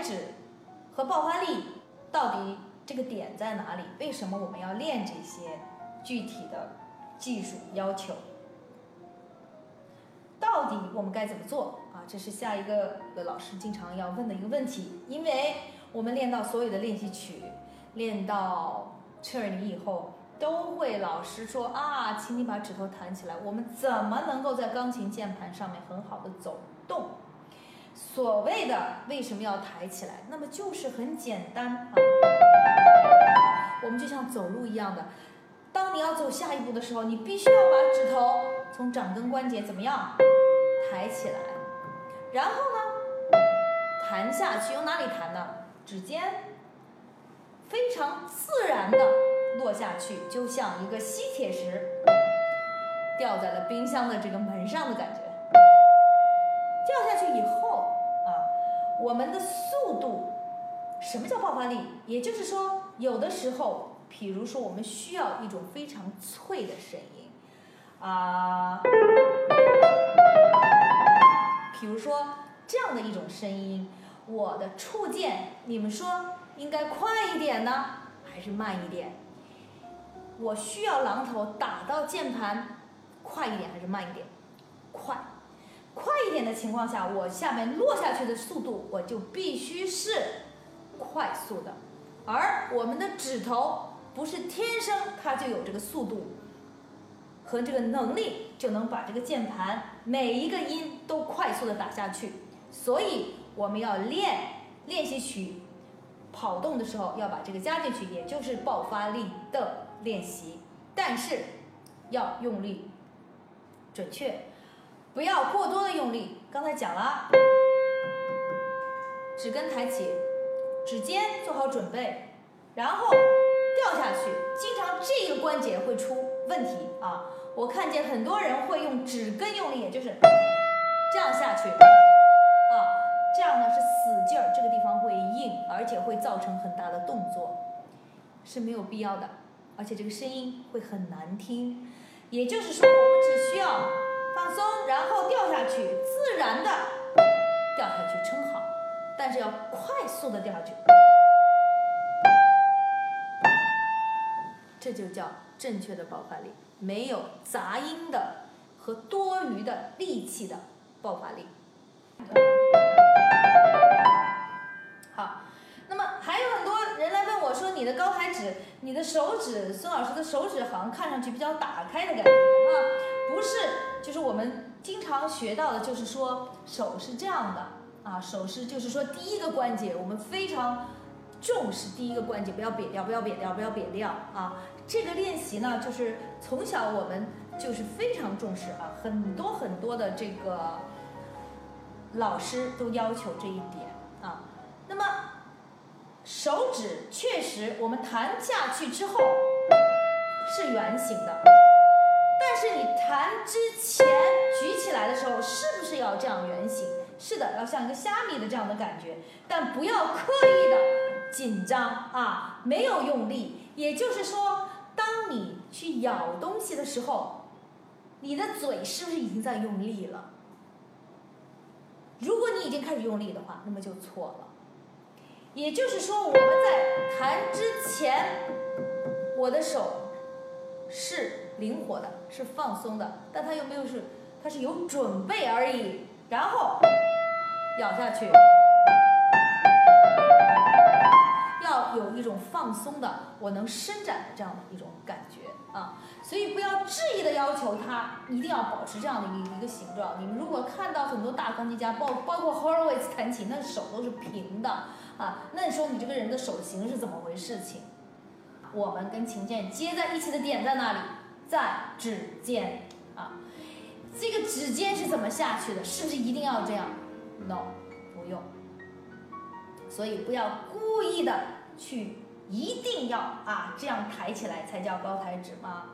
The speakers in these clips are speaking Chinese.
指和爆发力到底这个点在哪里？为什么我们要练这些具体的技术要求？到底我们该怎么做啊？这是下一个老师经常要问的一个问题，因为我们练到所有的练习曲，练到车尔尼以后，都会老师说啊，请你把指头弹起来。我们怎么能够在钢琴键盘上面很好的走动？所谓的为什么要抬起来？那么就是很简单啊，我们就像走路一样的，当你要走下一步的时候，你必须要把指头从掌根关节怎么样抬起来，然后呢弹下去，用哪里弹呢？指尖非常自然的落下去，就像一个吸铁石掉在了冰箱的这个门上的感觉。掉下去以后啊，我们的速度，什么叫爆发力？也就是说，有的时候，比如说我们需要一种非常脆的声音啊，比如说这样的一种声音，我的触键，你们说应该快一点呢，还是慢一点？我需要榔头打到键盘，快一点还是慢一点？快。快一点的情况下，我下面落下去的速度我就必须是快速的，而我们的指头不是天生它就有这个速度和这个能力，就能把这个键盘每一个音都快速的打下去。所以我们要练练习曲跑动的时候要把这个加进去，也就是爆发力的练习，但是要用力准确。不要过多的用力，刚才讲了，指根抬起，指尖做好准备，然后掉下去。经常这个关节会出问题啊！我看见很多人会用指根用力，也就是这样下去啊，这样呢是死劲儿，这个地方会硬，而且会造成很大的动作，是没有必要的，而且这个声音会很难听。也就是说，我们只需要。放松，然后掉下去，自然的掉下去，撑好，但是要快速的掉下去，这就叫正确的爆发力，没有杂音的和多余的力气的爆发力。好，那么还有很多人来问我说，你的高抬指，你的手指，孙老师的手指好像看上去比较打开的感觉啊，不是。就是我们经常学到的，就是说手是这样的啊，手是就是说第一个关节，我们非常重视第一个关节，不要瘪掉，不要瘪掉，不要瘪掉啊。这个练习呢，就是从小我们就是非常重视啊，很多很多的这个老师都要求这一点啊。那么手指确实我们弹下去之后是圆形的。是你弹之前举起来的时候，是不是要这样圆形？是的，要像一个虾米的这样的感觉，但不要刻意的紧张啊，没有用力。也就是说，当你去咬东西的时候，你的嘴是不是已经在用力了？如果你已经开始用力的话，那么就错了。也就是说，我们在弹之前，我的手是。灵活的，是放松的，但它又没有是，它是有准备而已。然后咬下去，要有一种放松的，我能伸展的这样的一种感觉啊。所以不要质疑的要求它一定要保持这样的一一个形状。你们如果看到很多大钢琴家，包包括 Horowitz 弹琴，那手都是平的啊，那你说你这个人的手型是怎么回事？情？我们跟琴键接在一起的点在哪里？在指尖啊，这个指尖是怎么下去的？是不是一定要这样？No，不用。所以不要故意的去一定要啊这样抬起来才叫高抬指吗？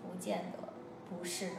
不见得，不是的。